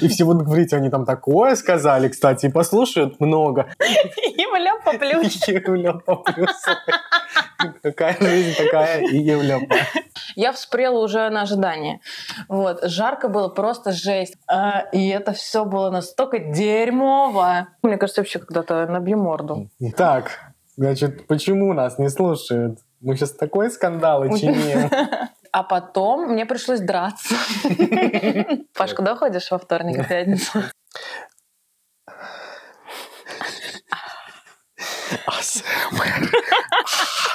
И все будут говорить, они там такое сказали, кстати, и послушают много. Евлепа плюс. Евлепа плюс. Какая жизнь такая и Евлепа. Я вспрела уже на ожидание. Вот. Жарко было просто жесть. А, и это все было настолько дерьмово. Мне кажется, вообще когда-то набью морду. Так, значит, почему нас не слушают? Мы сейчас такой скандал чиним. А потом мне пришлось драться. Паш, куда ходишь во вторник и пятницу? АСМР.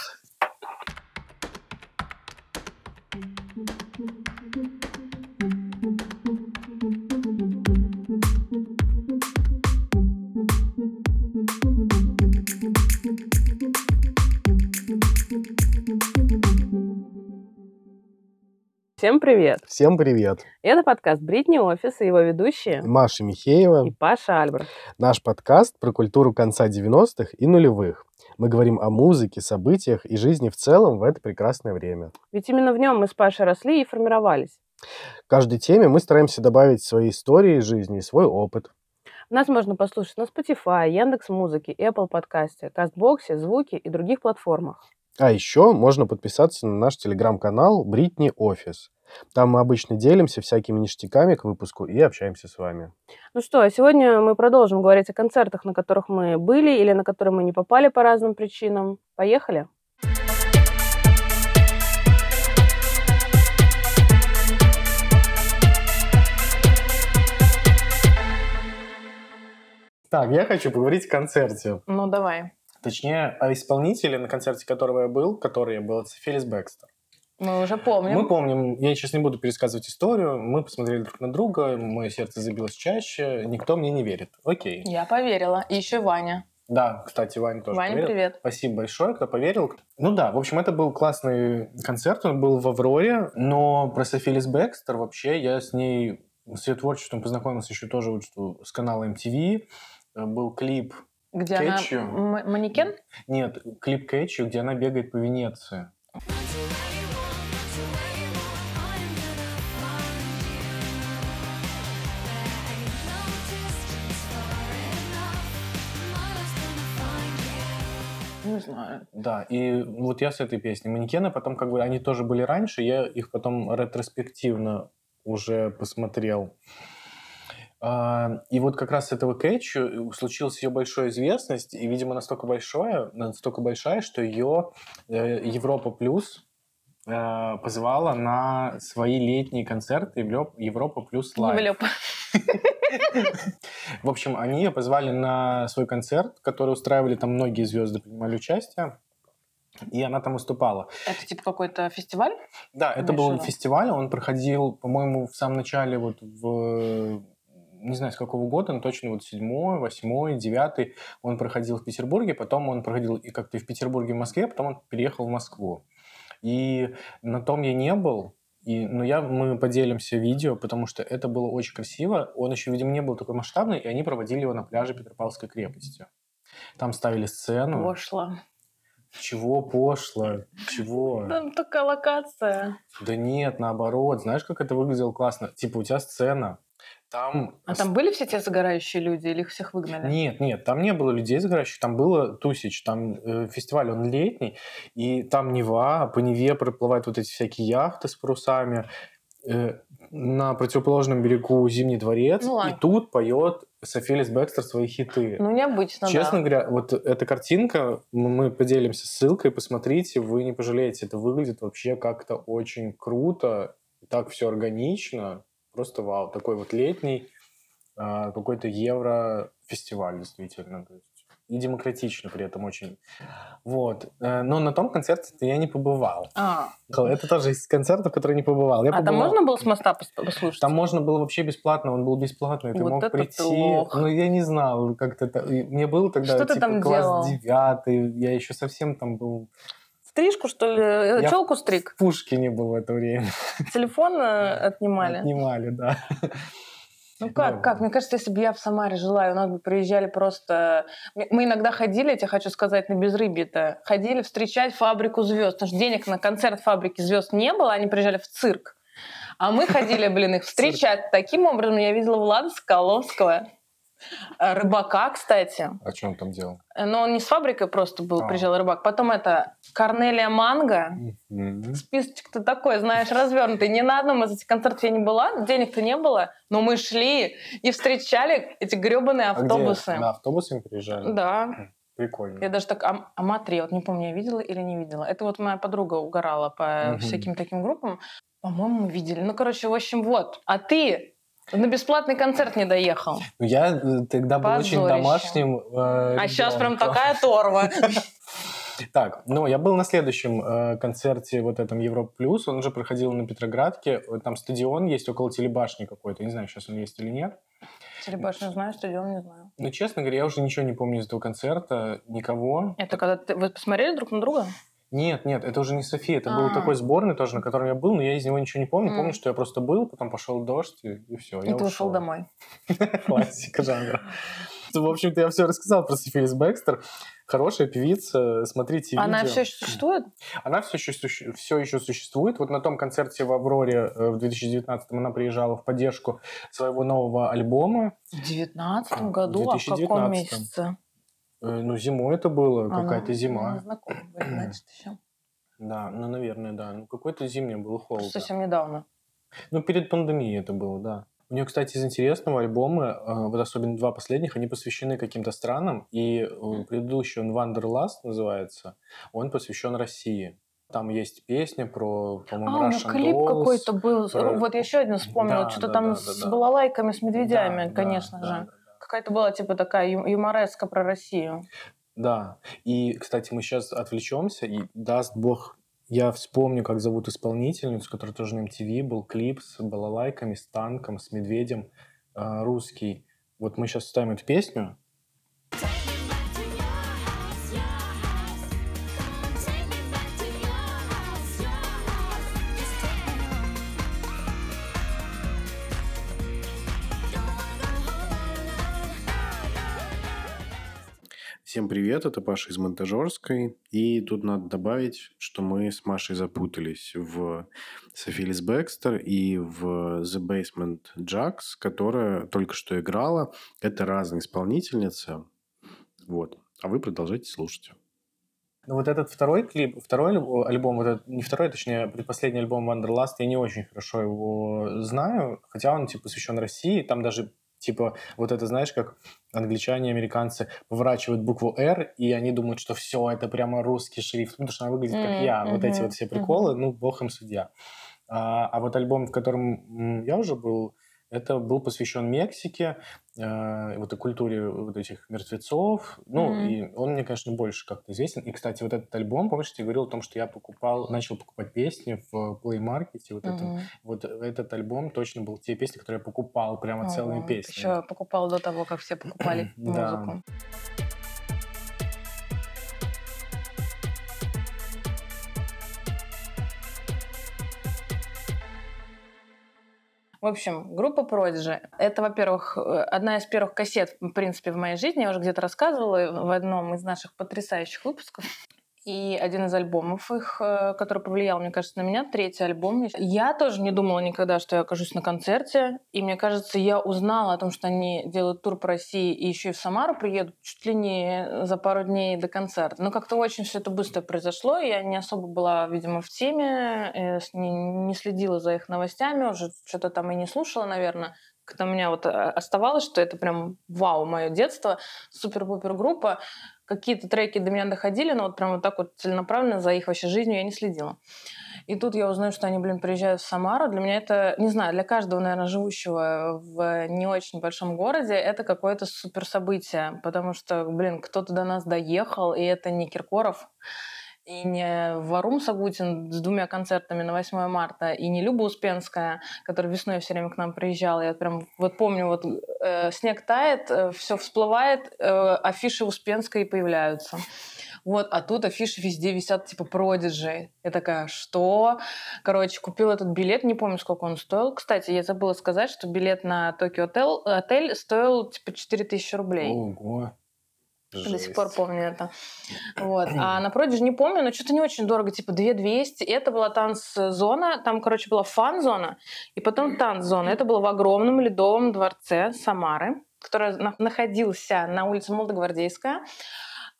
Всем привет! Всем привет! Это подкаст «Бритни Офис» и его ведущие Маша Михеева и Паша Альбрехт. Наш подкаст про культуру конца 90-х и нулевых. Мы говорим о музыке, событиях и жизни в целом в это прекрасное время. Ведь именно в нем мы с Пашей росли и формировались. В каждой теме мы стараемся добавить свои истории из жизни и свой опыт. Нас можно послушать на Spotify, Яндекс Музыке, Apple подкасте, Кастбоксе, Звуки и других платформах. А еще можно подписаться на наш телеграм-канал Бритни Офис. Там мы обычно делимся всякими ништяками к выпуску и общаемся с вами. Ну что, а сегодня мы продолжим говорить о концертах, на которых мы были или на которые мы не попали по разным причинам. Поехали! Так, я хочу поговорить о концерте. Ну, давай. Точнее, о исполнителе, на концерте которого я был, который я был, это Фелис Бекстер. Мы уже помним. Мы помним. Я сейчас не буду пересказывать историю. Мы посмотрели друг на друга, мое сердце забилось чаще. Никто мне не верит. Окей. Я поверила. И еще Ваня. Да, кстати, Ваня тоже Ваня, поверил. привет. Спасибо большое, кто поверил. Ну да, в общем, это был классный концерт, он был в Авроре, но про Софилис Бекстер вообще я с ней, с ее творчеством познакомился еще тоже вот, с канала MTV. Был клип Где Кэтчу. она? М- манекен? Нет, клип Кэтчу, где она бегает по Венеции. Не знаю. Да, и вот я с этой песней. Манекены потом как бы, они тоже были раньше, я их потом ретроспективно уже посмотрел. А, И вот как раз с этого Кэтчу случилась ее большая известность, и, видимо, настолько большая, настолько большая, что ее э, Европа Плюс э, позвала на свои летние концерты Европа Плюс Лайв. В общем, они ее позвали на свой концерт, который устраивали там многие звезды принимали участие, и она там выступала. Это типа какой-то фестиваль? Да, это был фестиваль, он проходил, по-моему, в самом начале вот в не знаю, с какого года, но точно вот седьмой, восьмой, девятый он проходил в Петербурге, потом он проходил и как-то и в Петербурге, в Москве, потом он переехал в Москву. И на том я не был, и, но я, мы поделимся видео, потому что это было очень красиво. Он еще, видимо, не был такой масштабный, и они проводили его на пляже Петропавловской крепости. Там ставили сцену. Пошло. Чего пошло? Чего? Там такая локация. Да нет, наоборот. Знаешь, как это выглядело классно? Типа у тебя сцена, там... А там были все те загорающие люди или их всех выгнали? Нет, нет, там не было людей загорающих, там было тусич, там э, фестиваль, он летний, и там Нева, по Неве проплывают вот эти всякие яхты с парусами, э, на противоположном берегу Зимний дворец, Ну ладно. и тут поет Софилис Бекстер свои хиты. Ну, необычно, Честно да. говоря, вот эта картинка, мы мы поделимся ссылкой, посмотрите, вы не пожалеете. Это выглядит вообще как-то очень круто, так все органично, просто вау. Такой вот летний а, какой-то евро-фестиваль, действительно. То есть и демократично при этом очень. Вот. Э, Но на том концерте я не побывал. А, Это тоже из концертов, в которые не побывал. Я а там побывал- можно было с моста пос- послушать? там можно было вообще бесплатно, он был бесплатный, ты Вот мог прийти. ты лох. Ну, я не знал, как то и Мне было тогда Что ты типа там класс делал? девятый, я еще совсем там был. Стрижку, что ли? Я- Челку стриг? В Пушкине был в это время. Телефон э, отнимали? Отнимали, да. Ну как, Да. как? Мне кажется, если бы я в Самаре жила, и у нас бы приезжали просто... Мы- Мы иногда ходили, я тебе хочу сказать, на безрыбье-то, ходили встречать фабрику звезд. Потому что денег на концерт фабрики звезд не было, они приезжали в цирк. А мы ходили, блин, их встречать. Таким образом я видела Влада Скаловского. Э, рыбака, кстати. А что он там делал? Но он не с фабрикой просто был, А. приезжал рыбак. Потом это Корнелия Манго. Мгм. Списочек-то такой, знаешь, развернутый. Ни на одном из этих концертов я не была, денег-то не было, но мы шли и встречали эти гребаные А где? автобусы. На автобусами приезжали? Да. Прикольно. Я даже так, а, а Матри, вот не помню, я видела или не видела. Это вот моя подруга угорала по Мгм. всяким таким группам. По-моему, мы видели. Ну, короче, в общем, вот. А ты на бесплатный концерт не доехал. Ну, Я э, тогда был очень Позорище. домашним э, А сейчас прям такая торва. Так, ну, я был на следующем э, концерте вот этом Европа Плюс. Он уже проходил на Петроградке. Вот Там стадион есть около телебашни какой-то. Не знаю, сейчас он есть или нет. Телебашню знаю, стадион не знаю. Но, честно говоря, я уже ничего не помню из этого концерта. Никого. Это когда ты... Вы посмотрели друг на друга? Нет, нет, это уже не София. Это был А. такой сборный тоже, на котором я был, но я из него ничего не помню. М. Помню, что я просто был, потом пошел дождь, и, все. И ты ушел домой. Классика жанра. В общем-то, я все рассказал про Сифилис Бекстер. Хорошая певица, смотрите Она видео. все еще существует? Она все еще, все еще существует. Вот на том концерте в Авроре э, в 2019 она приезжала в поддержку своего нового альбома. В девятнадцатом году? А в 2019. каком месяце? Э, Ну, зимой это было, А, какая-то ну, зима. ну, знакомо будет, значит, еще. Да, ну, наверное, да. Ну, какой-то зимний было холодно. Совсем недавно. Ну, перед пандемией это было, да. У нее, кстати, из интересного альбома, э, вот особенно два последних, они посвящены каким-то странам, и э, предыдущий, он Wanderlust называется, он посвящен России. Там есть песня про, по-моему, А, у него клип Dolls. какой-то был. про- Вот я еще один вспомнила. Да, Что-то да, там да, с да, да. балалайками, с медведями, Да, да, конечно да, же. да, да. Какая-то была типа такая юмореска про Россию. Да, и, кстати, мы сейчас отвлечемся, и даст бог, я вспомню, как зовут исполнительницу, которая тоже на MTV, был клип с балалайками, с танком, с медведем, э, русский. Вот мы сейчас ставим эту песню. Всем привет, это Паша из Монтажерской. И тут надо добавить, что мы с Машей запутались в Софилис Бекстер и в The Basement Jacks, которая только что играла. Это разные исполнительницы. Вот. А вы продолжайте слушать. Ну вот этот второй клип, второй альбом- вот этот, не второй, точнее, предпоследний альбом Wanderlust, я не очень хорошо его знаю, хотя он, типа, посвящен России, там даже, типа, вот это, знаешь, как англичане американцы поворачивают букву «Р», и они думают, что все, это прямо русский шрифт, потому что она выглядит как М, я, вот эти вот все приколы, ну, бог им судья. А, а вот альбом, в котором я уже был, это был посвящен Мексике, э, вот и культуре вот этих мертвецов. Ну, Мгм. и он мне, конечно, больше как-то известен. И, кстати, вот этот альбом, помнишь, тебе говорил о том, что я покупал, начал покупать песни в Play Market. Вот, это, Мгм. вот этот альбом точно был те песни, которые я покупал прямо целыми Ого, песнями. Еще покупала до того, как все покупали Да. В общем, группа Prodigy — это, во-первых, э, одна из первых кассет, в принципе, в моей жизни. Я уже где-то рассказывала в одном из наших потрясающих выпусков. И один из альбомов их, э, который повлиял, мне кажется, на меня, третий альбом. Я тоже не думала никогда, что я окажусь на концерте. И мне кажется, я узнала о том, что они делают тур по России и еще и в Самару приедут чуть ли не за пару дней до концерта. Но как-то очень все это быстро произошло. Я не особо была, видимо, в теме, э, не следила за их новостями, уже что-то там и не слушала, наверное. Как-то у меня вот э, оставалось, что это прям вау, мое детство, супер-пупер группа. Какие-то треки до меня доходили, но вот прям вот так вот целенаправленно за их вообще жизнью я не следила. И тут я узнаю, что они, блин, приезжают в Самару. Для меня это, не знаю, для каждого, наверное, живущего в не очень большом городе, это какое-то супер событие, потому что, блин, кто-то до нас доехал, и это не Киркоров, и не Варум Сагутин с двумя концертами на 8 марта, и не Люба Успенская, которая весной все время к нам приезжала. Я прям вот помню, вот э, снег тает, все всплывает, э, афиши Успенской появляются. Вот, а тут афиши везде висят, типа, продиджи. Я такая, что? Короче, купил этот билет, не помню, сколько он стоил. Кстати, я забыла сказать, что билет на Токио отель, отель стоил, типа, 4000 рублей. Ого. Жесть. До сих пор помню это. Вот. А на Продиже не помню, но что-то не очень дорого, типа 2200. И это была танц-зона, там, короче, была фан-зона, и потом танц-зона. Это было в огромном ледовом дворце Самары, который находился на улице Молодогвардейская.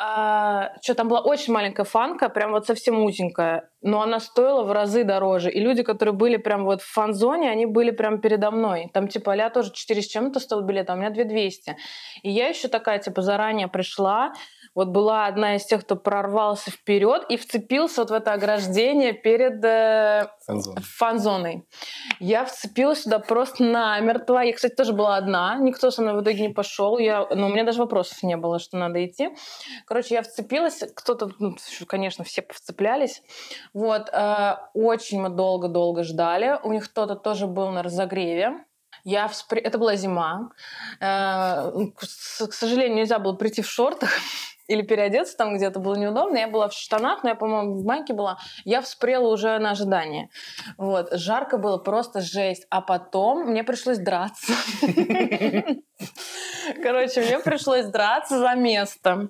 А, что там была очень маленькая фанка, прям вот совсем узенькая, но она стоила в разы дороже. И люди, которые были прям вот в фан-зоне, они были прям передо мной. Там типа а тоже 4 с чем-то стоил билет, а у меня 2200. И я еще такая типа заранее пришла, вот была одна из тех, кто прорвался вперед и вцепился вот в это ограждение перед э, фан-зоной. Я вцепилась сюда просто намертво. Я, кстати, тоже была одна. Никто со мной в итоге не пошел. Я, но ну, у меня даже вопросов не было, что надо идти. Короче, я вцепилась. Кто-то, ну, конечно, все вцеплялись. Вот. Э, очень мы долго-долго ждали. У них кто-то тоже был на разогреве. Я вспри... Это была зима. Э, к сожалению, нельзя было прийти в шортах или переодеться там где-то было неудобно. Я была в штанах, но я, по-моему, в майке была. Я вспрела уже на ожидание. Вот. Жарко было просто жесть. А потом мне пришлось драться. Короче, мне пришлось драться за место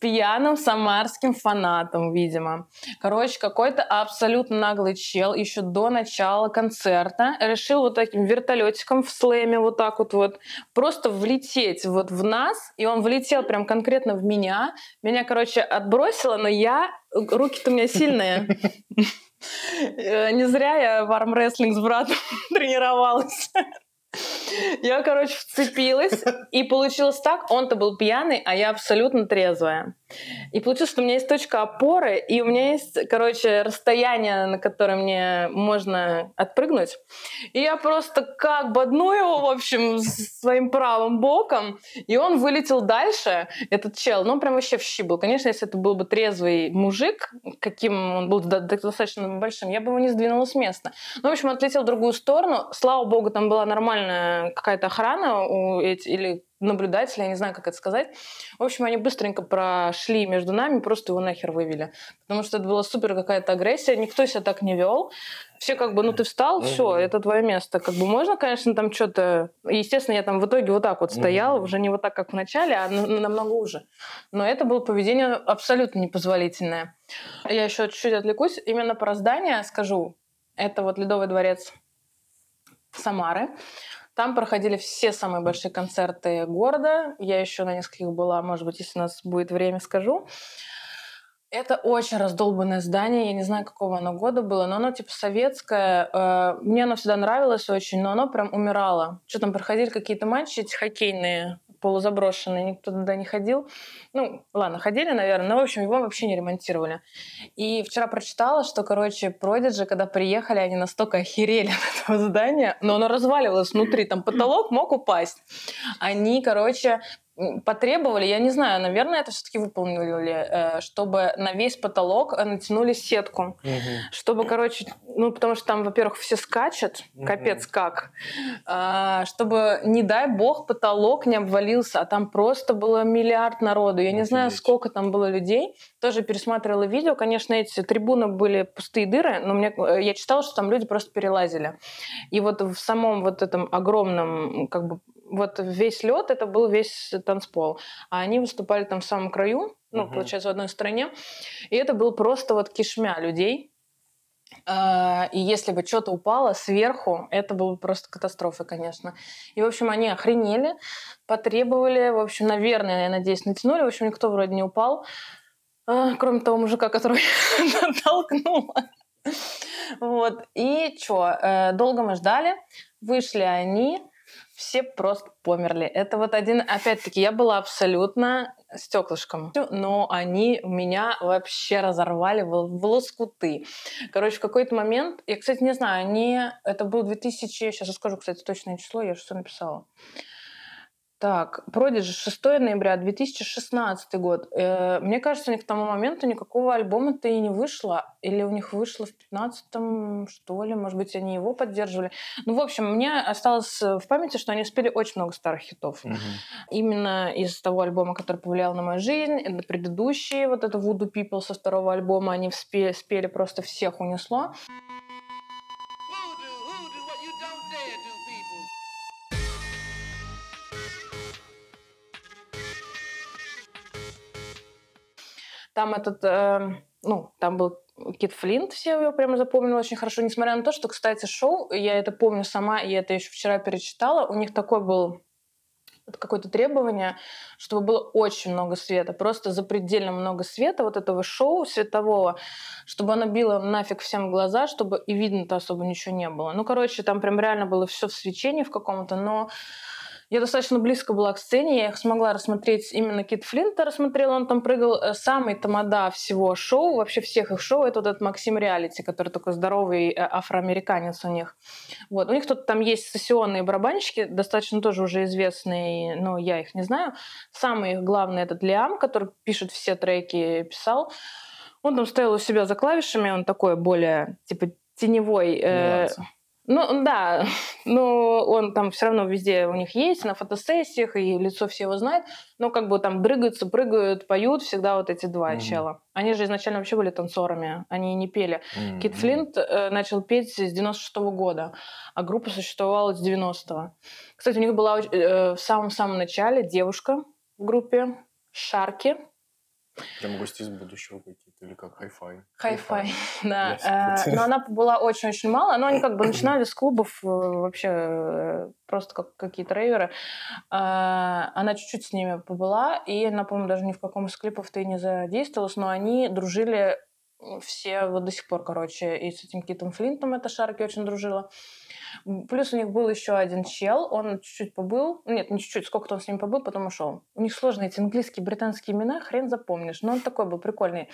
пьяным самарским фанатом, видимо. Короче, какой-то абсолютно наглый чел еще до начала концерта решил вот таким вертолетиком в слэме вот так вот вот просто влететь вот в нас, и он влетел прям конкретно в меня. Меня, короче, отбросило, но я... Руки-то у меня сильные. Э, не зря я в армрестлинг с братом тренировалась. Я, короче, вцепилась, и получилось так, он-то был пьяный, а я абсолютно трезвая. И получилось, что у меня есть точка опоры, и у меня есть, короче, расстояние, на которое мне можно отпрыгнуть. И я просто как бодну его, в общем, своим правым боком, и он вылетел дальше, этот чел. Ну, он прям вообще в щи был. Конечно, если это был бы трезвый мужик, каким он был достаточно большим, я бы его не сдвинула с места. Ну, в общем, отлетел в другую сторону. Слава богу, там была нормальная какая-то охрана у эти, или наблюдатели, я не знаю, как это сказать. В общем, они быстренько прошли между нами, просто его нахер вывели. Потому что это была супер какая-то агрессия, никто себя так не вел. Все как бы, ну ты встал, все, это твое место. Как бы можно, конечно, там что-то... Естественно, я там в итоге вот так вот стояла, уже не вот так, как в начале, а намного уже. Но это было поведение абсолютно непозволительное. Я еще чуть-чуть отвлекусь. Именно про здание скажу. Это вот Ледовый дворец Самары. Там проходили все самые большие концерты города. Я еще на нескольких была, может быть, если у нас будет время, скажу. Это очень раздолбанное здание, я не знаю, какого оно года было, но оно типа советское. Э, мне оно всегда нравилось очень, но оно прям умирало. Что там, проходили какие-то матчи эти хоккейные полузаброшенный, никто туда не ходил. Ну, ладно, ходили, наверное, но, в общем, его вообще не ремонтировали. И вчера прочитала, что, короче, Продиджи, когда приехали, они настолько охерели от этого здания, но оно разваливалось внутри, там потолок мог упасть. Они, короче, потребовали, я не знаю, наверное, это все-таки выполнили, э, чтобы на весь потолок натянули сетку, угу. чтобы, короче, ну потому что там, во-первых, все скачут, угу. капец как, а, чтобы не дай бог потолок не обвалился, а там просто было миллиард народу, я не Офигеть. знаю, сколько там было людей, тоже пересматривала видео, конечно, эти трибуны были пустые дыры, но мне, э, я читала, что там люди просто перелазили, и вот в самом вот этом огромном как бы вот весь лед это был весь танцпол. А они выступали там в самом краю, ну, угу. получается, в одной стране. И это был просто вот кишмя людей. А, и если бы что-то упало сверху, это было бы просто катастрофа, конечно. И, в общем, они охренели, потребовали, в общем, наверное, я надеюсь, натянули. В общем, никто вроде не упал, а, кроме того мужика, который толкнул. Вот. И что, э, долго мы ждали, вышли они, все просто померли. Это вот один, опять-таки, я была абсолютно стеклышком, но они меня вообще разорвали в, в лоскуты. Короче, в какой-то момент, я, кстати, не знаю, они, это был 2000, сейчас расскажу, кстати, точное число, я что написала. Так, Продиджи, 6 ноября 2016 год. Э, мне кажется, у них к тому моменту никакого альбома-то и не вышло. Или у них вышло в 15-м, что ли. Может быть, они его поддерживали. Ну, в общем, мне осталось в памяти, что они спели очень много старых хитов. Угу. Именно из того альбома, который повлиял на мою жизнь. Это предыдущие, вот это Voodoo People со второго альбома, они спели, спели просто всех унесло. Там этот, э, ну, там был Кит Флинт, все его прямо запомнили очень хорошо, несмотря на то, что, кстати, шоу, я это помню сама, и это еще вчера перечитала, у них такой был какое-то требование, чтобы было очень много света, просто запредельно много света, вот этого шоу светового, чтобы оно било нафиг всем глаза, чтобы и видно-то особо ничего не было. Ну, короче, там прям реально было все в свечении в каком-то, но я достаточно близко была к сцене, я их смогла рассмотреть именно Кит Флинта рассмотрела, он там прыгал. Э, самый тамада всего шоу, вообще всех их шоу, это вот этот Максим Реалити, который такой здоровый э, афроамериканец у них. Вот. У них тут там есть сессионные барабанщики, достаточно тоже уже известные, но я их не знаю. Самый главный этот Лиам, который пишет все треки, писал. Он там стоял у себя за клавишами, он такой более, типа, теневой. Э, ну, да, но он там все равно везде у них есть, на фотосессиях, и лицо все его знают, но как бы там дрыгаются, прыгают, поют всегда вот эти два mm-hmm. чела. Они же изначально вообще были танцорами, они не пели. Mm-hmm. Кит Флинт э, начал петь с 96-го года, а группа существовала с 90-го. Кстати, у них была э, в самом-самом начале девушка в группе, Sharky, Прям гости из будущего какие-то, или как Hi-Fi? Hi-Fi, да. Э, но она была очень-очень мало, но они как бы начинали с клубов э, вообще э, просто как какие-то рейверы. Она чуть-чуть с ними побыла, и она, по-моему, даже ни в каком из клипов-то и не задействовалась, но они дружили все вот до сих пор, короче, и с этим Китом Флинтом эта Шарки очень дружила. Плюс у них был еще один чел, он чуть-чуть побыл, нет, не чуть-чуть, сколько-то он с ним побыл, потом ушел. У них сложные эти английские, британские имена, хрен запомнишь, но он такой был прикольный.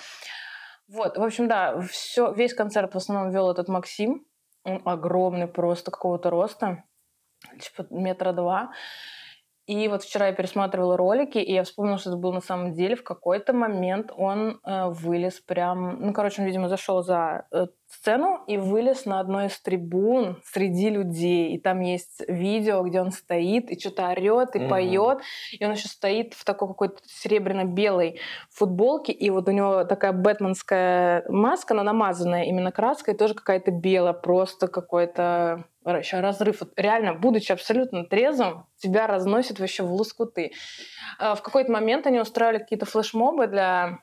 Вот, в общем, да, все, весь концерт в основном вел этот Максим, он огромный просто какого-то роста, типа метра два. И вот вчера я пересматривала ролики, и я вспомнила, что это был на самом деле в какой-то момент он э, вылез прям... Ну, короче, он, видимо, зашел за э, сцену и вылез на одной из трибун среди людей. И там есть видео, где он стоит и что-то орет и mm-hmm. поет. И он еще стоит в такой какой-то серебряно-белой футболке. И вот у него такая бэтменская маска, она намазанная именно краской, тоже какая-то белая, просто какой-то еще разрыв. Вот реально, будучи абсолютно трезвым, тебя разносит вообще в лоскуты. А в какой-то момент они устраивали какие-то флешмобы для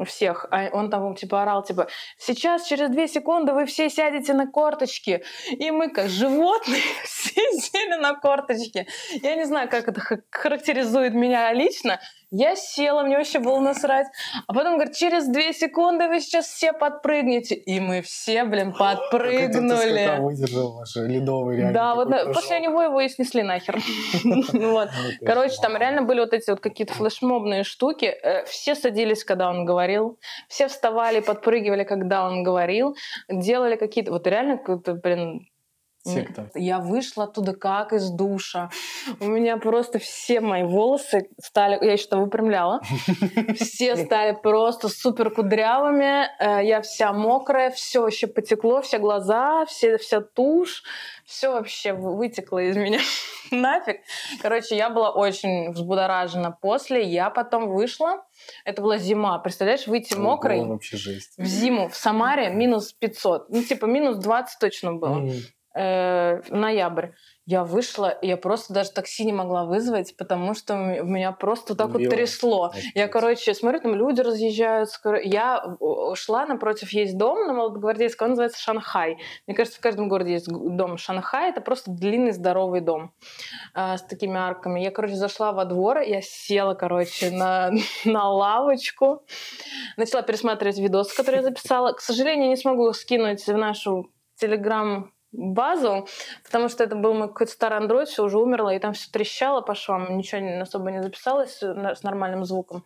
у всех. А он там типа орал, типа, сейчас через две секунды вы все сядете на корточки. И мы, как животные, все сели на корточки. Я не знаю, как это характеризует меня лично. Я села, мне вообще было насрать. А потом говорит, через две секунды вы сейчас все подпрыгнете. И мы все, блин, подпрыгнули. Как выдержал ваш ледовый реально. Да, вот после него его и снесли нахер. Короче, там реально были вот эти вот какие-то флешмобные штуки. Э, все садились, когда он говорил. Все вставали, подпрыгивали, когда он говорил. Делали какие-то... Вот реально, блин, Секта. Я вышла оттуда как из душа. У меня просто все мои волосы стали... Я еще там выпрямляла. Все стали просто супер кудрявыми. Э, я вся мокрая, все вообще потекло, все глаза, все, вся тушь. Все вообще вытекло из меня нафиг. Короче, я была очень взбудоражена после. Я потом вышла. Это была зима. Представляешь, выйти мокрой вообще жесть. в зиму в Самаре минус 500. Ну, типа минус 20 точно было э, ноябрь, я вышла, я просто даже такси не могла вызвать, потому что меня просто так вот трясло. Я, короче, смотрю, там люди разъезжают. Я шла напротив, есть дом на Молодогвардейском, он называется Шанхай. Мне кажется, в каждом городе есть дом Шанхай. Это просто длинный здоровый дом э, с такими арками. Я, короче, зашла во двор, я села, короче, на, на лавочку, начала пересматривать видосы, которые я записала. К сожалению, не смогу их скинуть в нашу телеграм базу, потому что это был мой какой-то старый Android, все уже умерло, и там все трещало по швам, ничего особо не записалось с нормальным звуком.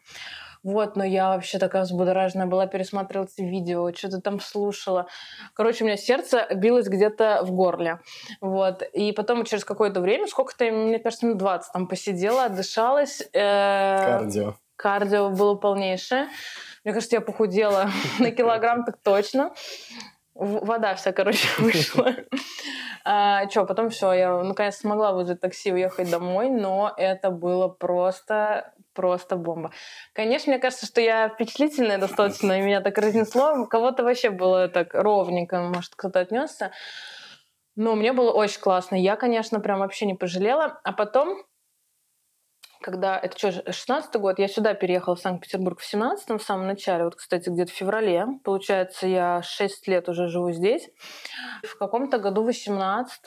Вот, но я вообще такая взбудораженная была, пересматривала эти видео, что-то там слушала. Короче, у меня сердце билось где-то в горле. Вот. И потом через какое-то время, сколько-то, мне кажется, минут 20 там посидела, отдышалась. Э, кардио. Кардио было полнейшее. Мне кажется, я похудела на килограмм так точно вода вся, короче, вышла. А, что, потом все, я наконец смогла вызвать такси, уехать домой, но это было просто просто бомба. Конечно, мне кажется, что я впечатлительная достаточно, и меня так разнесло. Кого-то вообще было так ровненько, может, кто-то отнесся. Но мне было очень классно. Я, конечно, прям вообще не пожалела. А потом когда, это что, 16 год, я сюда переехала в Санкт-Петербург в 17 в самом начале, вот, кстати, где-то в феврале. Получается, я 6 лет уже живу здесь. В каком-то году, в 18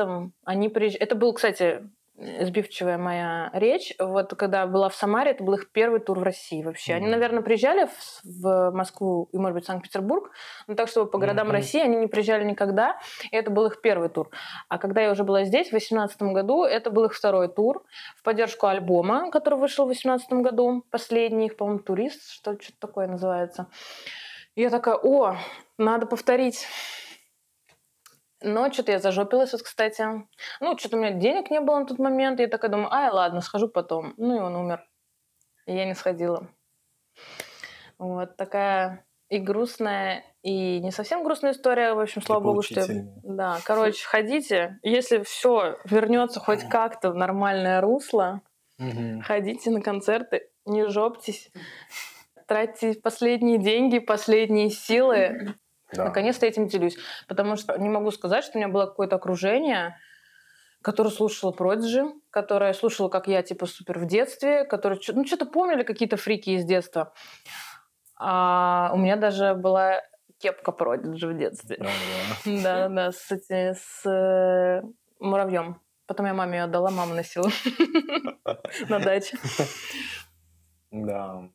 они приезжали... Это был, кстати, сбивчивая моя речь. Вот когда была в Самаре, это был их первый тур в России вообще. Они, наверное, приезжали в, в Москву и, может быть, Санкт-Петербург, но так, чтобы по городам mm-hmm. России они не приезжали никогда, и это был их первый тур. А когда я уже была здесь, в 2018 году, это был их второй тур в поддержку альбома, который вышел в 2018 году, последний их, по-моему, «Турист», что что-то такое называется. И я такая, о, надо повторить но что-то я зажопилась, вот, кстати. Ну, что-то у меня денег не было на тот момент. Я такая думаю, ай, ладно, схожу потом. Ну, и он умер. И я не сходила. Вот такая и грустная, и не совсем грустная история. В общем, слава богу, что... Да, короче, ходите. Если все вернется хоть как-то в нормальное русло, ходите на концерты, не жоптесь, тратьте последние деньги, последние силы да. Наконец-то этим делюсь. Потому что не могу сказать, что у меня было какое-то окружение, которое слушало Продиджи, которое слушало, как я, типа, супер в детстве, которые, ну, что-то помнили какие-то фрики из детства. А у меня даже была кепка Продиджи в детстве. Да, да, с, эти, с э, муравьем. Потом я маме ее отдала, мама носила на даче. Да.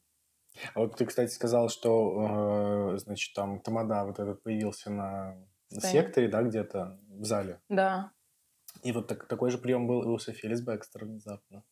А вот ты, кстати, сказал, что, э, значит, там Тамада вот этот появился на Сцене. секторе, да, где-то в зале. Да. И вот так, такой же прием был и у Софи Бекстер внезапно.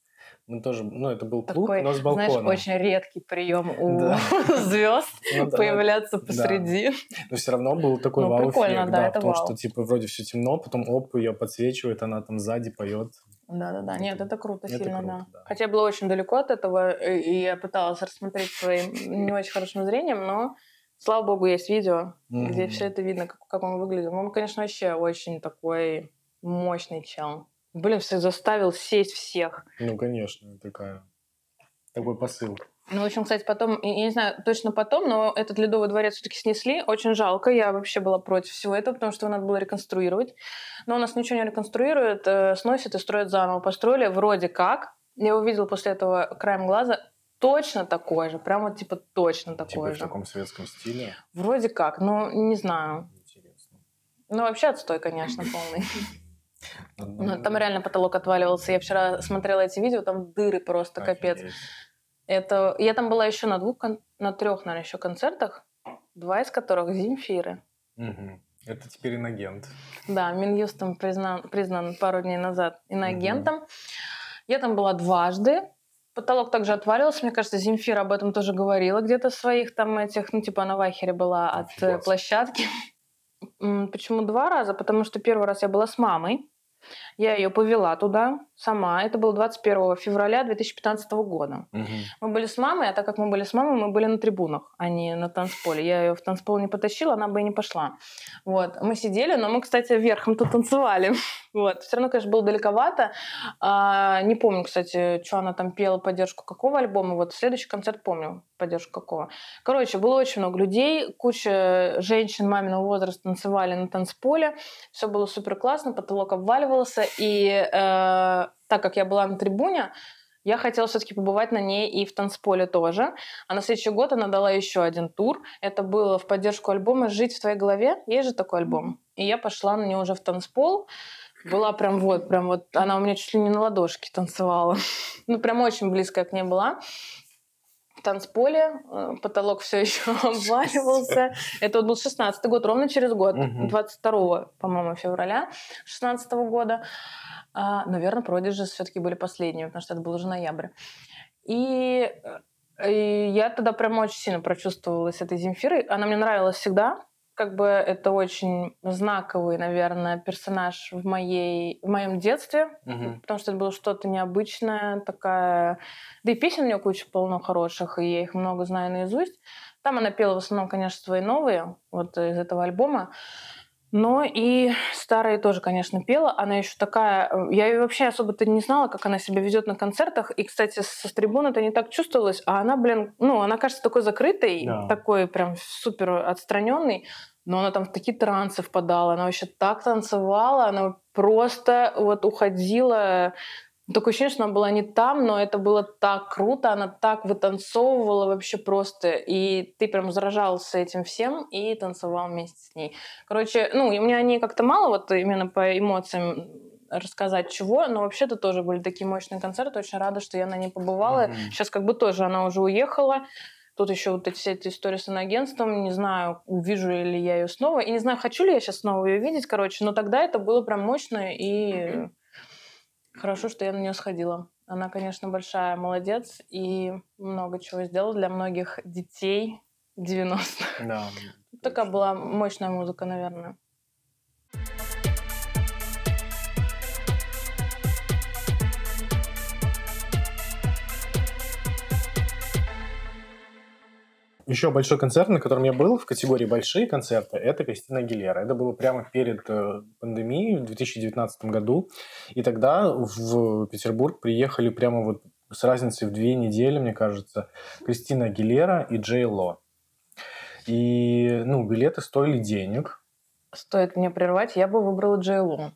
Мы тоже, ну, это был клуб, Такой, но с балкона. Знаешь, очень редкий прием у да. звезд ну, появляться да. посреди. Но все равно был такой ну, вау-эффект, да, да, потому вау. что, типа, вроде все темно, потом оп, ее подсвечивает, она там сзади поет. Да-да-да, нет, это круто это сильно, круто, да. да. Хотя я была очень далеко от этого, и я пыталась рассмотреть своим не очень хорошим зрением, но слава богу, есть видео, mm-hmm. где все это видно, как, как он выглядел. Он, конечно, вообще очень такой мощный чел. Блин, все заставил сесть всех. Ну, конечно, такая, такой посыл. Ну, в общем, кстати, потом, я не знаю точно потом, но этот Ледовый дворец все-таки снесли. Очень жалко, я вообще была против всего этого, потому что его надо было реконструировать. Но у нас ничего не реконструируют, э, сносят и строят заново. Построили вроде как. Я увидела после этого краем глаза точно такой же, прямо типа точно такой типа же. в таком советском стиле? Вроде как, но не знаю. Интересно. Ну, вообще отстой, конечно, полный. Ну, там реально потолок отваливался. Я вчера смотрела эти видео, там дыры просто капец. Это я там была еще на двух, на трех, наверное, еще концертах, два из которых Земфиры. Угу. Это теперь иногент. Да, Минюстом признан, признан пару дней назад иногентом. Угу. Я там была дважды. Потолок также отвалился. Мне кажется, Земфира об этом тоже говорила где-то в своих там этих, ну, типа, на Вахере была от Офигеть. Площадки. Почему два раза? Потому что первый раз я была с мамой. Я ее повела туда сама. Это было 21 февраля 2015 года. Угу. Мы были с мамой, а так как мы были с мамой, мы были на трибунах, а не на танцполе. Я ее в танцпол не потащила, она бы и не пошла. Вот. Мы сидели, но мы, кстати, верхом-то танцевали. вот. Все равно, конечно, было далековато. А, не помню, кстати, что она там пела, поддержку какого альбома. Вот следующий концерт помню, поддержку какого. Короче, было очень много людей, куча женщин маминого возраста танцевали на танцполе. Все было супер классно, потолок обваливался. И э, так как я была на трибуне, я хотела все-таки побывать на ней и в танцполе тоже. А на следующий год она дала еще один тур. Это было в поддержку альбома «Жить в твоей голове». Есть же такой альбом. И я пошла на нее уже в танцпол. Была прям вот, прям вот, она у меня чуть ли не на ладошке танцевала. ну, прям очень близко к ней была. Танцполе, э, потолок все еще обваливался. Это был 16 год, ровно через год, 22, по-моему, февраля 16 года. А, наверное, Продиджи все-таки были последними, потому что это был уже ноябрь. И, э, и я тогда прям очень сильно прочувствовалась этой Земфирой. Она мне нравилась всегда. Как бы это очень знаковый, наверное, персонаж в, моей, в моем детстве, угу. потому что это было что-то необычное, такая... Да и песен у нее куча полно хороших, и я их много знаю наизусть. Там она пела в основном, конечно, свои новые, вот из этого альбома. Но и старые тоже, конечно, пела. Она еще такая... Э, я ее вообще особо-то не знала, как она себя ведет на концертах. И, кстати, со трибуны это не так чувствовалось. А она, блин, ну, она кажется такой закрытой, да. такой прям супер отстраненный. Но она там в такие трансы впадала. Она вообще так танцевала. Она просто вот уходила Такое ощущение, что она была не там, но это было так круто, она так вытанцовывала вообще просто, и ты прям заражался этим всем и танцевал вместе с ней. Короче, ну, у меня не как-то мало вот именно по эмоциям рассказать чего, но вообще-то тоже были такие мощные концерты, очень рада, что я на ней побывала. Mm-hmm. Сейчас как бы тоже она уже уехала, Тут еще вот эти, все эти истории с иноагентством. Не знаю, увижу ли я ее снова. И не знаю, хочу ли я сейчас снова ее видеть, короче. Но тогда это было прям мощно и хорошо, что я на нее сходила. Она, конечно, большая молодец и много чего сделала для многих детей 90-х. Да. Такая была мощная музыка, наверное. Еще большой концерт, на котором я был в категории большие концерты, это Кристина Гилера. Это было прямо перед э, пандемией в 2019 году. И тогда в Петербург приехали прямо вот с разницей в две недели, мне кажется, Кристина Гилера и Джей Ло. И, ну, билеты стоили денег. Стоит мне прервать, я бы выбрала Джей Ло.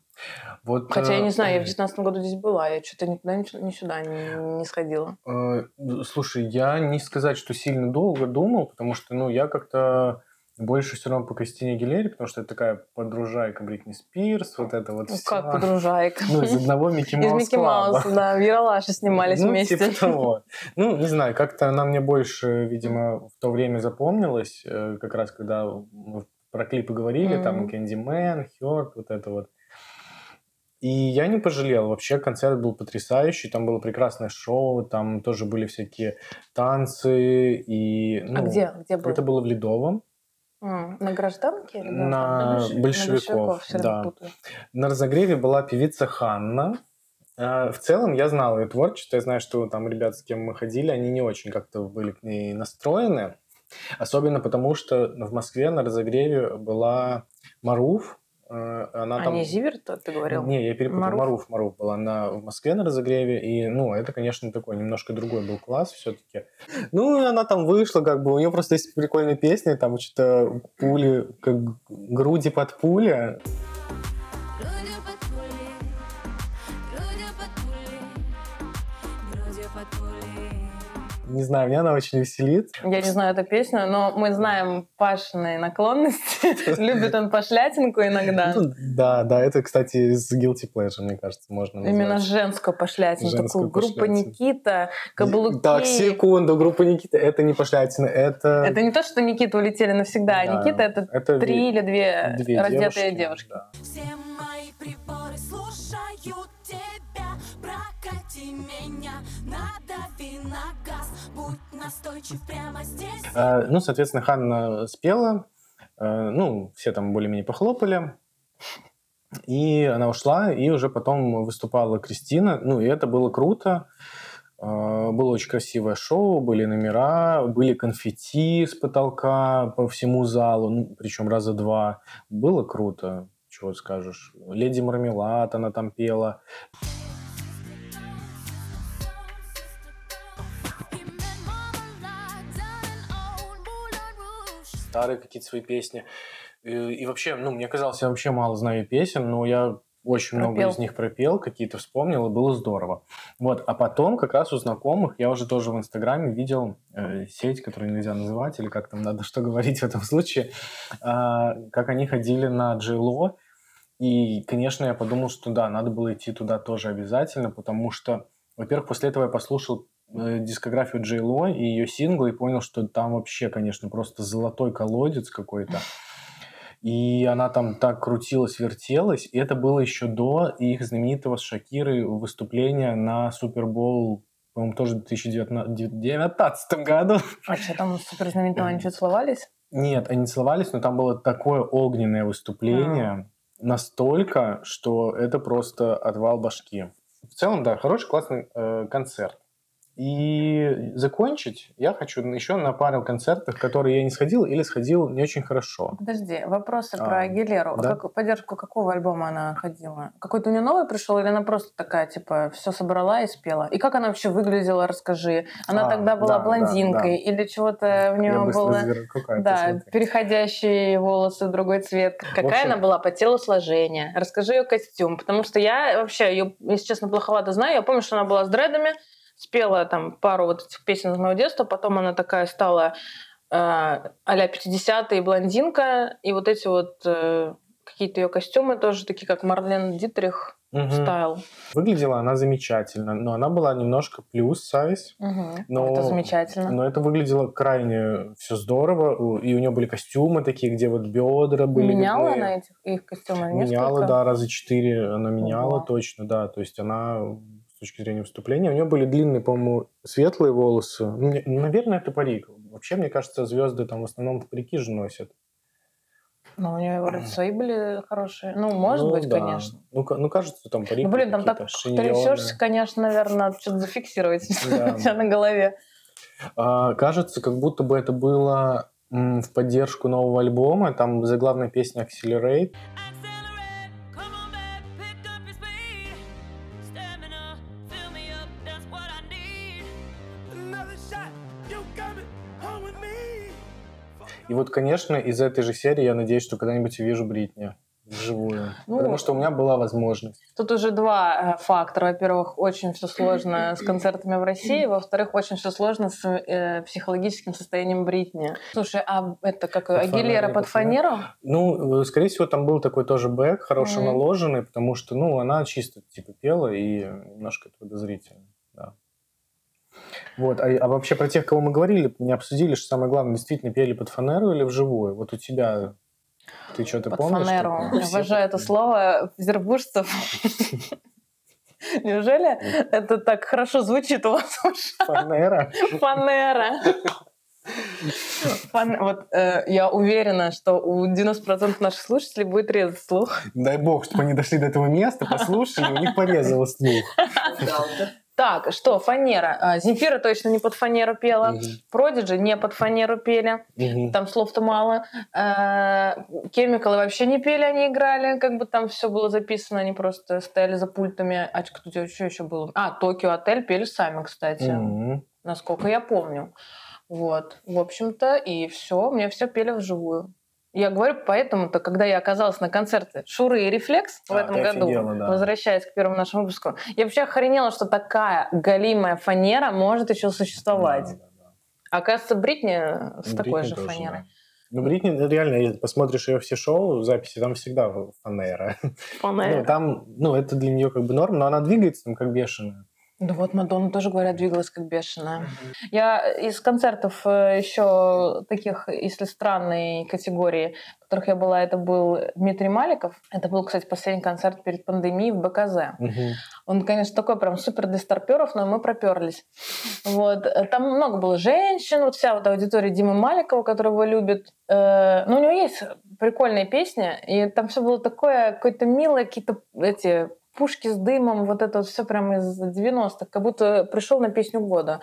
Вот, Хотя я не знаю, я в 2019 году здесь была, я что-то никуда ни сюда не, не сходила. Э, слушай, я не сказать, что сильно долго думал, потому что, ну, я как-то больше все равно по Кристине Гилере, потому что это такая подружайка Бритни Спирс, вот это вот Ну, как подружайка? Ну, из одного Микки Мауса. Из Микки Мауса, да, в Яралаше снимались ну, вместе. типа того. Ну, не знаю, как-то она мне больше, видимо, в то время запомнилась, э, как раз когда мы про клипы говорили, mm-hmm. там Candyman, Hurt, вот это вот. И я не пожалел. Вообще концерт был потрясающий. Там было прекрасное шоу, там тоже были всякие танцы. И, а ну, а где? где было? Это было в Ледовом. на гражданке? Или на, на большевиков. Большевиков да. на разогреве была певица Ханна. А, в целом я знал ее творчество. Я знаю, что там ребят, с кем мы ходили, они не очень как-то были к ней настроены. Особенно потому, что в Москве на разогреве была Маруф, Э, она а там... не Зиверт, ты говорил? Не, я перепутал. Маруф. Маруф, Маруф была на, в Москве на разогреве. И, ну, это, конечно, такой немножко другой был класс все-таки. Ну, и она там вышла, как бы, у нее просто есть прикольные песни, там что-то пули, как груди под пули. Не знаю, меня она очень веселит. Я не знаю эту песню, но мы знаем Пашиной наклонности. Любит он пошлятинку иногда. Ну, да, да, это, кстати, из Guilty Pleasure, мне кажется, можно. Именно женскую пошлятину. Такую группа Никита, каблуки. Так, секунду, группа Никита, это не пошлятина, это... Это не то, что Никита улетели навсегда, а Никита это, три или две, раздетые девушки. Все мои приборы слушают тебя, меня, надави на газ, будь настойчив прямо здесь. А, ну, соответственно, Ханна спела, а, ну, все там более-менее похлопали, и она ушла, и уже потом выступала Кристина, ну, и это было круто, а, было очень красивое шоу, были номера, были конфетти с потолка по всему залу, ну, причем раза два. Было круто, чего скажешь. Леди Мармелад она там пела. Старые какие-то свои песни. И, и вообще, ну, мне казалось, я вообще мало знаю песен, но я очень пропел. много из них пропел, какие-то вспомнил, и было здорово. Вот, а потом как раз у знакомых, я уже тоже в Инстаграме видел э, сеть, которую нельзя называть, или как там надо что говорить в этом случае, э, как они ходили на Джейло, и, конечно, я подумал, что да, надо было идти туда тоже обязательно, потому что, во-первых, после этого я послушал дискографию Джей Ло и ее синглы и понял, что там вообще, конечно, просто золотой колодец какой-то. И она там так крутилась, вертелась. И это было еще до их знаменитого с Шакирой выступления на Супербол по-моему, тоже в 2019 году. А что там супер знаменитого они что целовались? Нет, они целовались, но там было такое огненное выступление, а. настолько, что это просто отвал башки. В целом, да, хороший, классный э, концерт. И закончить я хочу еще на пару концертах, которые я не сходил или сходил не очень хорошо. Подожди, вопросы про А, Агилеру. да? Как- поддержку какого альбома она ходила? Какой-то у нее новый пришел или она просто такая, типа, все собрала и спела? И как она вообще выглядела, расскажи. Она А, тогда была да, да, блондинкой да. или чего-то в нее было... Да, переходящие волосы другой цвет. Какая общем- она была по телосложению? Расскажи ее костюм. Потому что я вообще ее, если честно, плоховато знаю. Я помню, что она была с дредами, спела там пару вот этих песен из моего детства, потом она такая стала э, а-ля 50-е блондинка, и вот эти вот э, какие-то ее костюмы тоже такие, как Марлен Дитрих Мгм. стайл. Выглядела она замечательно, но она была немножко плюс сайз. Мгм. Но- Это замечательно. Но это выглядело крайне все здорово. И у нее были костюмы такие, где вот бедра были Меняла видны. она этих, их костюмы? Меняла, Несколько? да, раза четыре она меняла Ого. точно, да. То есть она точки зрения выступления, у нее были длинные, по-моему, светлые волосы. Ну, мне- наверное, это парик. Вообще, мне кажется, звезды там в основном парики же носят. Ну, у нее вроде свои были хорошие. Ну, может Ну, быть, да. конечно. Ну, ну, кажется, там парики Ну, блин, там так трясешься, конечно, наверное, что-то зафиксировать Да. у тебя на голове. А, кажется, как будто бы это было в поддержку нового альбома. Там заглавная песня. Accelerate, И вот, конечно, из этой же серии я надеюсь, что когда-нибудь увижу Бритни вживую. Ну, Потому что у меня была возможность. Тут уже два э, фактора. Во-первых, очень все сложно с концертами в России. Во-вторых, очень все сложно с э, психологическим состоянием Бритни. Слушай, а это как Под Агилера фонарем, под фанеру? Ну, э, скорее всего, там был такой тоже бэк, хорошо Мгм. наложенный, потому что, ну, она чисто, типа, пела, и немножко это подозрительно. Вот, а, а вообще про тех, кого мы говорили, не обсудили, что самое главное, действительно пели под фанеру или вживую? Вот у тебя, ты что-то Под помнишь? фанеру. такое? Я обожаю это под- слово петербуржцев. Неужели это так хорошо звучит у вас в ушах? Фанера? Фанера. Фан- Вот э, я уверена, что у 90% наших слушателей будет резать слух. Дай бог, чтобы они дошли до этого места, послушали, у них порезало слух. Так, что, фанера. А, Земфира точно не под фанеру пела. Мгм. Продиджи не под фанеру пели. Мгм. Там слов-то мало. Кемикалы вообще не пели, они играли. Как бы там все было записано, они просто стояли за пультами. А кто что еще было? А, Токио Отель пели сами, кстати. Мгм. насколько я помню. Вот, в общем-то, и все, мне все пели вживую. Я говорю, поэтому-то, когда я оказалась на концерте Шуры и Рефлекс в А, этом году, офигела, да. возвращаясь к первому нашему выпуску, я вообще охренела, что такая галимая фанера может еще существовать. Да, да, да. Оказывается, Бритни с Ну, такой Бритни же тоже, фанерой. да. Ну, Бритни, ну, реально, если посмотришь ее все шоу, записи, там всегда фанера. Фанера. Ну, там, ну, это для нее как бы норм, но она двигается там как бешеная. Да вот Мадонна тоже, говорят, двигалась как бешеная. Я из концертов э, еще таких, если странной категории, в которых я была, это был Дмитрий Маликов. Это был, кстати, последний концерт перед пандемией в БКЗ. Мгм. Он, конечно, такой прям супер для старперов, но мы проперлись. Вот. Там много было женщин, вот вся вот аудитория Димы Маликова, которого его любит. Э, Ну, у него есть прикольные песни, и там все было такое, какое-то милое, какие-то эти пушки с дымом, вот это вот все прямо из 90-х, как будто пришел на песню года.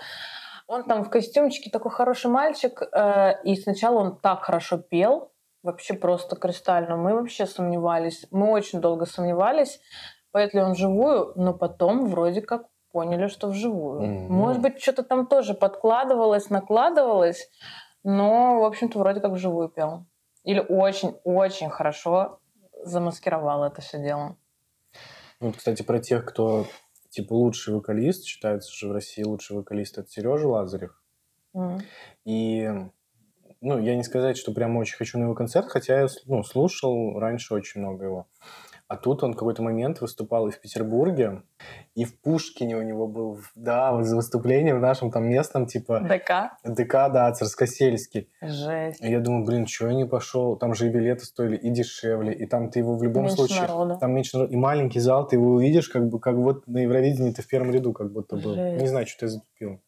Он там в костюмчике такой хороший мальчик, э, и сначала он так хорошо пел, вообще просто кристально. Мы вообще сомневались, мы очень долго сомневались, поет ли он вживую, но потом вроде как поняли, что вживую. Мгм. Может быть, что-то там тоже подкладывалось, накладывалось, но, в общем-то, вроде как вживую пел. Или очень-очень хорошо замаскировал это все дело. Ну, Вот, кстати, про тех, кто типа лучший вокалист, считается же в России лучший вокалист, это Сережа Лазарев. М. И, ну, я не сказать, что прям очень хочу на его концерт, хотя я ну, слушал раньше очень много его. А тут он в какой-то момент выступал и в Петербурге, и в Пушкине у него был, да, выступление в нашем там местном, типа, ДК? ДК, да, Царскосельский. Жесть. И я думаю, блин, что я не пошел? Там же и билеты стоили и дешевле, и там ты его в любом Меньше случае... народу. Там меньше народу. И маленький зал, ты его увидишь, как бы, как вот на Евровидении ты в первом ряду как будто был. Жесть. Не знаю, что я затупил.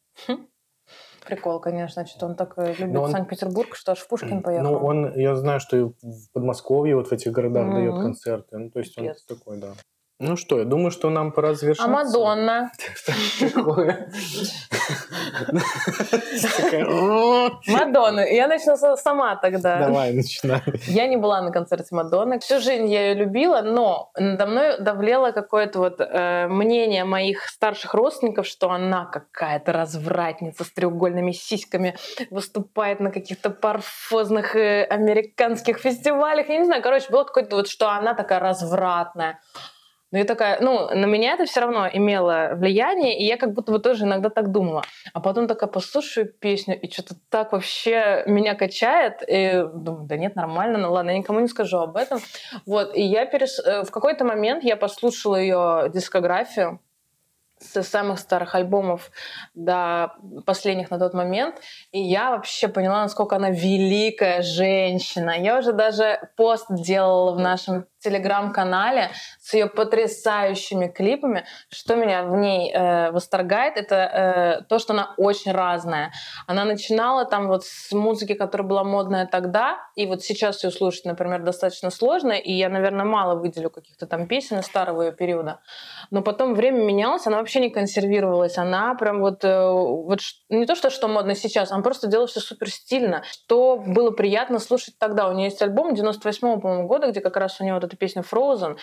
Прикол, конечно, что он так э, любит он- Санкт-Петербург, что аж в Пушкин поехал. Ну, он, я знаю, что и в Подмосковье, вот в этих городах Мгм. дает концерты. Ну, то есть он Пипец. такой, да. Ну что, я думаю, что нам пора завершать. А Мадонна? Мадонна. Я начну сама тогда. Давай, начинай. Я не была на концерте Мадонны. Всю жизнь я ее любила, но надо мной давлело какое-то вот э, мнение моих старших родственников, что она какая-то развратница с треугольными сиськами, выступает на каких-то парфозных э, американских фестивалях. Я не знаю, короче, было какое-то вот, что она такая развратная. Ну, я такая, ну, на меня это все равно имело влияние, и я как будто бы тоже иногда так думала. А потом такая послушаю песню, и что-то так вообще меня качает, и думаю, да нет, нормально, ну ладно, я никому не скажу об этом. Вот, и я перес... э, в какой-то момент я послушала ее дискографию с самых старых альбомов до последних на тот момент, и я вообще поняла, насколько она великая женщина. Я уже даже пост делала в нашем телеграм-канале с ее потрясающими клипами. Что меня в ней э, восторгает, это э, то, что она очень разная. Она начинала там вот с музыки, которая была модная тогда, и вот сейчас ее слушать, например, достаточно сложно, и я, наверное, мало выделю каких-то там песен из старого ее периода. Но потом время менялось, она вообще не консервировалась, она прям вот, э, вот не то, что что модно сейчас, она просто делала все супер стильно, что было приятно слушать тогда. У нее есть альбом 98 по-моему, года, где как раз у нее вот эта песня Frozen.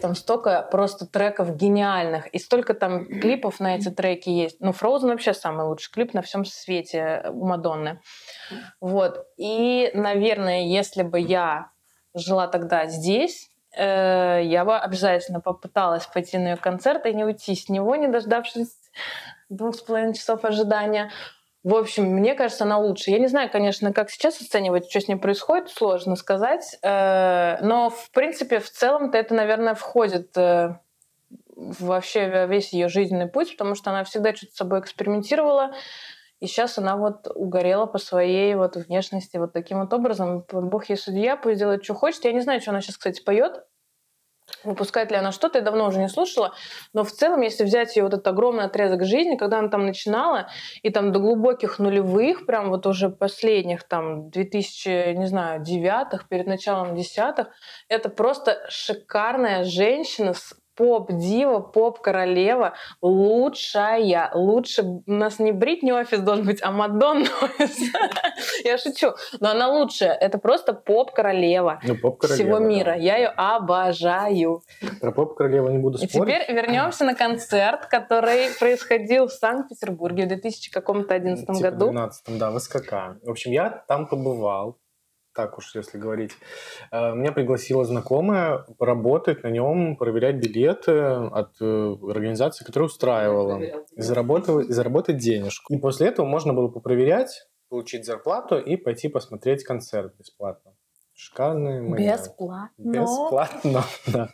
Там столько просто треков гениальных, и столько там клипов на эти треки есть. Ну, Frozen вообще самый лучший клип на всем свете у Мадонны. Вот. И, наверное, если бы я жила тогда здесь, я бы обязательно попыталась пойти на ее концерт и не уйти с него, не дождавшись двух с половиной часов ожидания. В общем, мне кажется, она лучше. Я не знаю, конечно, как сейчас оценивать, что с ней происходит, сложно сказать. Э, Но, в принципе, в целом-то это, наверное, входит э, вообще во весь ее жизненный путь, потому что она всегда что-то с собой экспериментировала. И сейчас она вот угорела по своей вот внешности вот таким вот образом. Бог ей судья, пусть делает, что хочет. Я не знаю, что она сейчас, кстати, поет. Выпускает ли она что-то, я давно уже не слушала. Но в целом, если взять ее вот этот огромный отрезок жизни, когда она там начинала, и там до глубоких нулевых, прям вот уже последних там 2000, не знаю, девятых, перед началом десятых, это просто шикарная женщина с поп-дива, поп-королева, лучшая. Лучше у нас не Бритни офис должен быть, а Мадонна офис. Я шучу. Но она лучшая. Это просто поп-королева Ну, поп-королева, всего да. мира. Я ее обожаю. Про поп-королеву не буду И спорить. теперь вернемся на концерт, который происходил в Санкт-Петербурге в 2000 каком-то 11 Типа году. 12 да, в СКК. В общем, я там побывал, так уж если говорить. Э, Меня пригласила знакомая поработать на нем, проверять билеты от э, организации, которая устраивала, и заработать, и заработать денежку. И после этого можно было попроверять, получить зарплату и пойти посмотреть концерт бесплатно. Шикарный момент. Бесплатно. Бесплатно, да.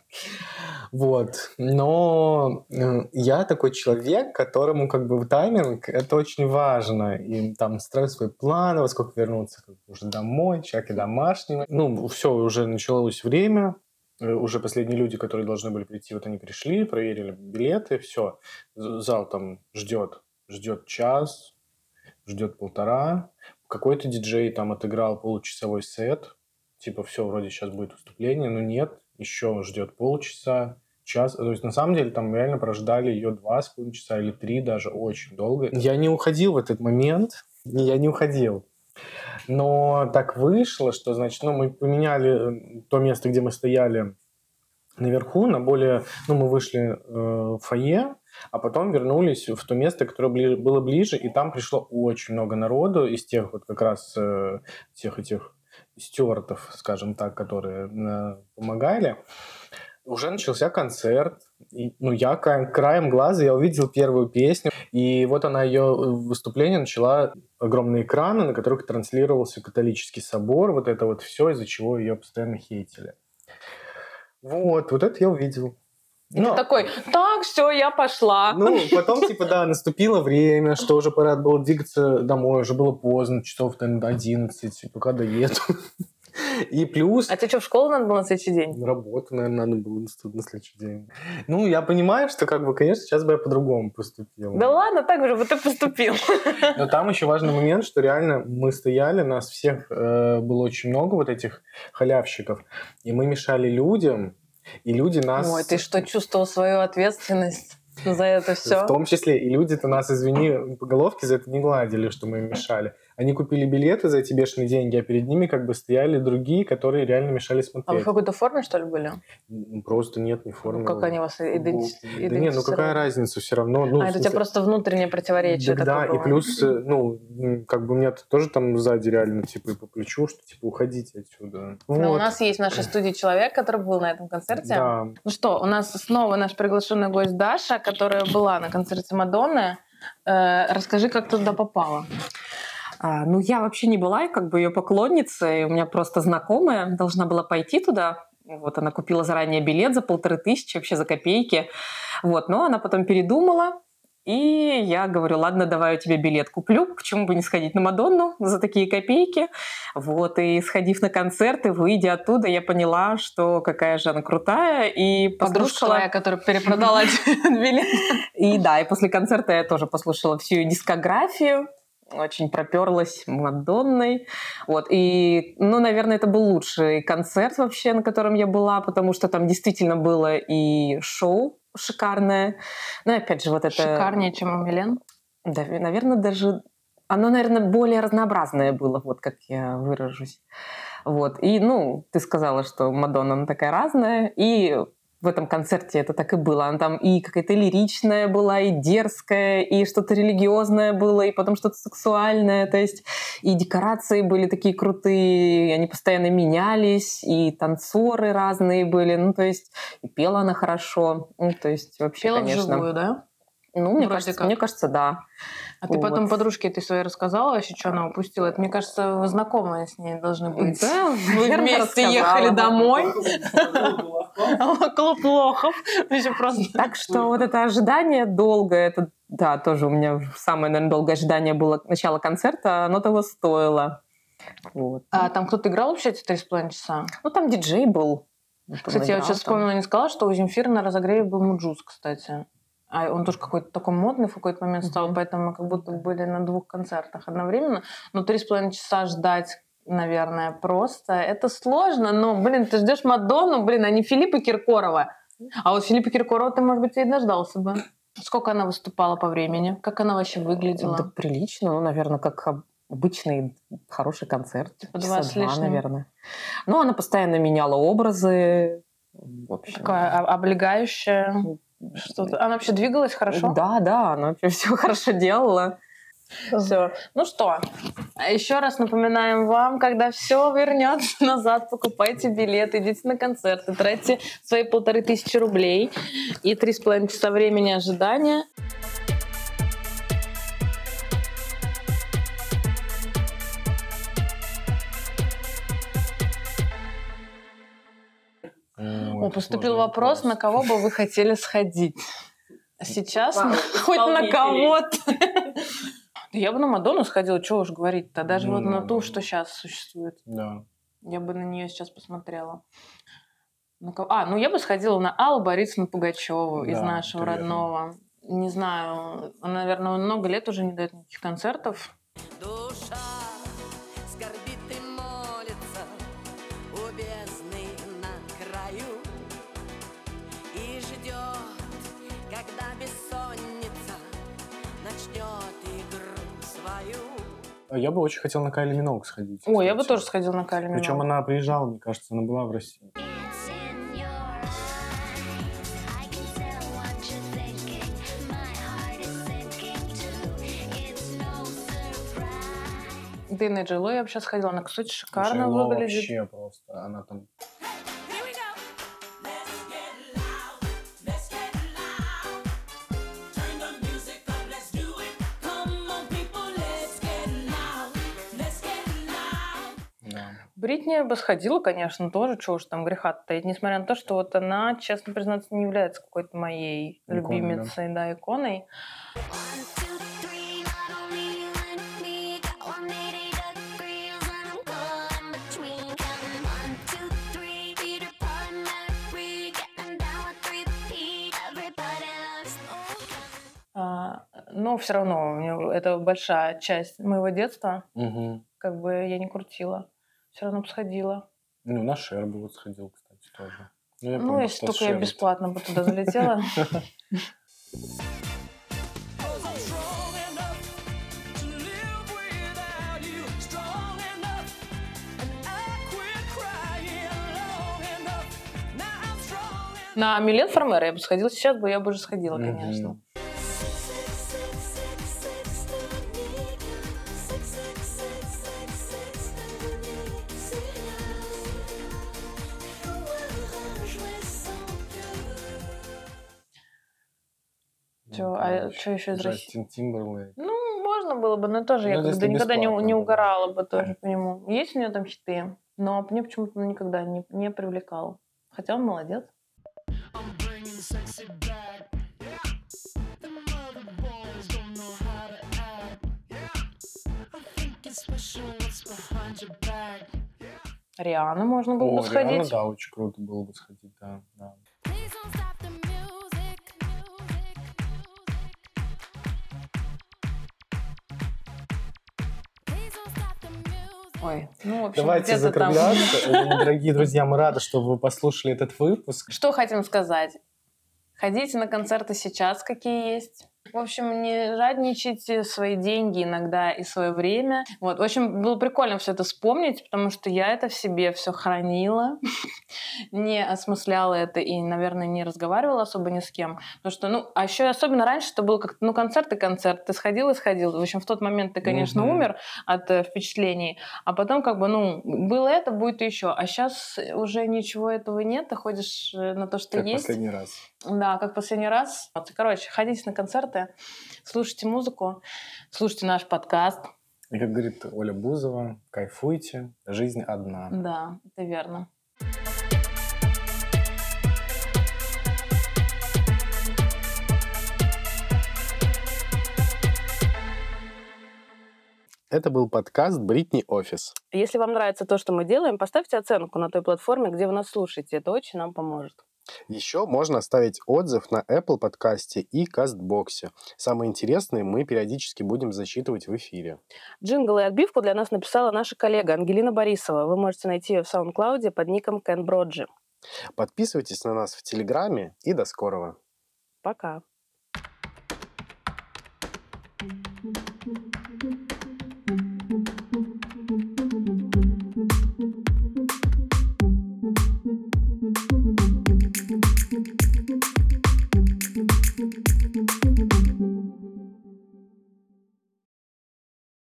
Вот. Но э, я такой человек, которому как бы тайминг это очень важно. И там строить свои планы, во сколько вернуться как бы, уже домой, человек и домашний. Ну, все, уже началось время. Э, Уже последние люди, которые должны были прийти, вот они пришли, проверили билеты, все. Зал там ждет, ждет час, ждет полтора. Какой-то диджей там отыграл получасовой сет. Типа, все, вроде сейчас будет выступление, но нет, еще ждет полчаса, час. То есть, на самом деле, там реально прождали ее два с половиной часа или три даже, очень долго. Я не уходил в этот момент, я не уходил. Но так вышло, что, значит, ну, мы поменяли э, то место, где мы стояли наверху, на более... Ну, мы вышли э, в фойе, а потом вернулись в то место, которое бли- было ближе, и там пришло очень много народу из тех вот как раз э, тех этих стюартов, скажем так, которые э, помогали. Уже начался концерт. И, ну, я ка- краем глаза я увидел первую песню, и вот она ее выступление начала огромные экраны, на которых транслировался католический собор, вот это вот все, из-за чего ее постоянно хейтили. Вот, вот это я увидел. И Но- ты такой, так, все, я пошла. ну, потом, типа, да, наступило время, что уже пора было двигаться домой, уже было поздно, часов, до 11, пока доеду. И плюс... А тебе что, в школу надо было на следующий день? Работу, наверное, надо было на следующий день. Ну, я понимаю, что, как бы, конечно, сейчас бы я по-другому поступил. Да ладно, так же, вот ты поступил. Но там еще важный момент, что реально мы стояли, нас всех э, было очень много вот этих халявщиков, и мы мешали людям, и люди нас... Ой, ты что, чувствовал свою ответственность за это все? В том числе, и люди-то нас, извини, по головке за это не гладили, что мы им мешали. Они купили билеты за эти бешеные деньги, а перед ними как бы стояли другие, которые реально мешали А вы смотреть. в какой-то форме, что ли, были? Ну, Просто нет, не формы. Как они вас иденти- Да нет, ну какая идентифицировали? разница, все равно. Ну, а, это у тебя просто внутреннее противоречие Так да, и плюс, э, ну, как бы мне тоже там сзади реально, типа, и по плечу, что, типа, уходите отсюда. Но у Вот. нас есть в нашей студии человек, который был на этом концерте. Да, Ну что, у нас снова наш приглашенный гость Даша, которая была на концерте Мадонны. Э, расскажи, как ты туда попала. А, ну, я вообще не была как бы ее поклонницей. У меня просто знакомая должна была пойти туда. Вот она купила заранее билет за полторы тысячи, вообще за копейки. Вот, но она потом передумала. И я говорю, ладно, давай я тебе билет куплю, почему бы не сходить на Мадонну за такие копейки. Вот, и сходив на концерт и выйдя оттуда, я поняла, что какая же она крутая. И Подружка послушала... твоя, которая перепродала билет. И да, и после концерта я тоже послушала всю ее дискографию, очень проперлась Мадонной. Вот. И, ну, наверное, это был лучший концерт вообще, на котором я была, потому что там действительно было и шоу шикарное. Ну, опять же, вот это... Шикарнее, чем у Милен. Да, наверное, даже... Оно, наверное, более разнообразное было, вот как я выражусь. Вот. И, ну, ты сказала, что Мадонна, она такая разная. И в этом концерте это так и было. Она там и какая-то лиричная была, и дерзкая, и что-то религиозное было, и потом что-то сексуальное. То есть и декорации были такие крутые, и они постоянно менялись, и танцоры разные были. Ну, то есть и пела она хорошо. Ну, то есть вообще, Пела конечно... вживую, да? Ну, мне Вроде кажется, как. мне кажется, да. А ты потом подружке ты своей рассказала вообще, что она упустила? Это, мне кажется, вы знакомые с ней должны быть. Да, Вы вместе ехали домой. Клуб Лохов. Так что вот это ожидание долгое, это, да, тоже у меня самое, наверное, долгое ожидание было начала концерта, оно того стоило. Вот. А там кто-то играл вообще эти три с половиной часа? Ну, там диджей был. Кстати, я вот сейчас вспомнила, не сказала, что у Земфира на разогреве был Mujuice, кстати. А он тоже какой-то такой модный в какой-то момент стал, Мгм. поэтому мы как будто были на двух концертах одновременно. Но три с половиной часа ждать, наверное, просто. Это сложно, но, блин, ты ждешь Мадонну, блин, а не Филиппа Киркорова. А вот Филиппа Киркорова ты, может быть, и дождался бы. Сколько она выступала по времени? Как она вообще выглядела? Да, прилично, ну, наверное, как об- обычный хороший концерт. Типа два с лишним. наверное. Ну, она постоянно меняла образы. В общем. Такая облегающая. Что-то. Она вообще двигалась хорошо? Да, да, она вообще все хорошо делала. Все. Ну что, а еще раз напоминаем вам, когда все вернется назад, покупайте билеты, идите на концерты, тратьте свои полторы тысячи рублей и три с половиной часа времени ожидания. О, поступил вопрос, на кого бы вы хотели сходить. Сейчас Вау, хоть на кого-то. Да Я бы на Мадонну сходила, чего уж говорить-то. Даже Ну, вот на ту, что сейчас существует. Да. Я бы на нее сейчас посмотрела. На кого- А, ну я бы сходила на Аллу Борисовну Пугачеву из Да, нашего это верно. родного. Не знаю, она, наверное, много лет уже не дает никаких концертов. Душа Я бы очень хотел на Кайли Миноуг сходить. Ой, я бы тоже сходила на Кайли Причем Миноуг. она приезжала, мне кажется, она была в России. Дына Джило я бы сейчас ходила. Она, кстати, шикарно Джей-Ло выглядит. вообще просто. Она там... Бритни бы сходила, конечно, тоже, что уж там греха таить, несмотря на то, что вот она, честно признаться, не является какой-то моей Икона, любимицей, да, да иконой. А, но все равно это большая часть моего детства. Угу. Как бы я не крутила. Все равно бы сходила. Ну, на Шер бы вот сходил, кстати, тоже. я ну, помню, если только я вот- бесплатно бы туда залетела. На Милен Фармера я бы сходила. Сейчас бы я бы уже сходила, конечно. Чё еще из России? Джастин Тимберлейк. Ну, можно было бы, но тоже я Ну, как-то если никогда не, не угорала бы тоже по нему. Есть у него там хиты, но мне почему-то никогда не, не привлекал. Хотя он молодец. Риана можно было бы О, Риhanna, сходить. да, очень круто было бы сходить, да. да. Ой, ну, в общем, Давайте где-то там. закругляться. Э, Дорогие друзья, мы рады, что вы послушали этот выпуск. Что хотим сказать? Ходите на концерты сейчас, какие есть. В общем, не жадничайте свои деньги иногда и свое время. Вот. В общем, было прикольно все это вспомнить, потому что я это в себе все хранила, не осмысляла это и, наверное, не разговаривала особо ни с кем. Потому что, ну, а еще особенно раньше это было как ну, концерт и концерт. Ты сходил и сходил. В общем, в тот момент ты, конечно, Мгм. умер от э, впечатлений, а потом как бы, ну, было это, будет еще. А сейчас уже ничего этого нет, ты ходишь э, на то, что Как есть. последний раз. Да, как последний раз. Вот, короче, ходите на концерты, слушайте музыку, слушайте наш подкаст. И как говорит Оля Бузова, кайфуйте, жизнь одна. Да, это верно. Это был подкаст Бритни Офис. Если вам нравится то, что мы делаем, поставьте оценку на той платформе, где вы нас слушаете. Это очень нам поможет. Еще можно оставить отзыв на Apple подкасте и Castbox е. Самые интересные мы периодически будем зачитывать в эфире. Джингл и отбивку для нас написала наша коллега Ангелина Борисова. Вы можете найти ее в SoundCloud под ником Кен Броджи. Подписывайтесь на нас в Телеграме и до скорого. Пока.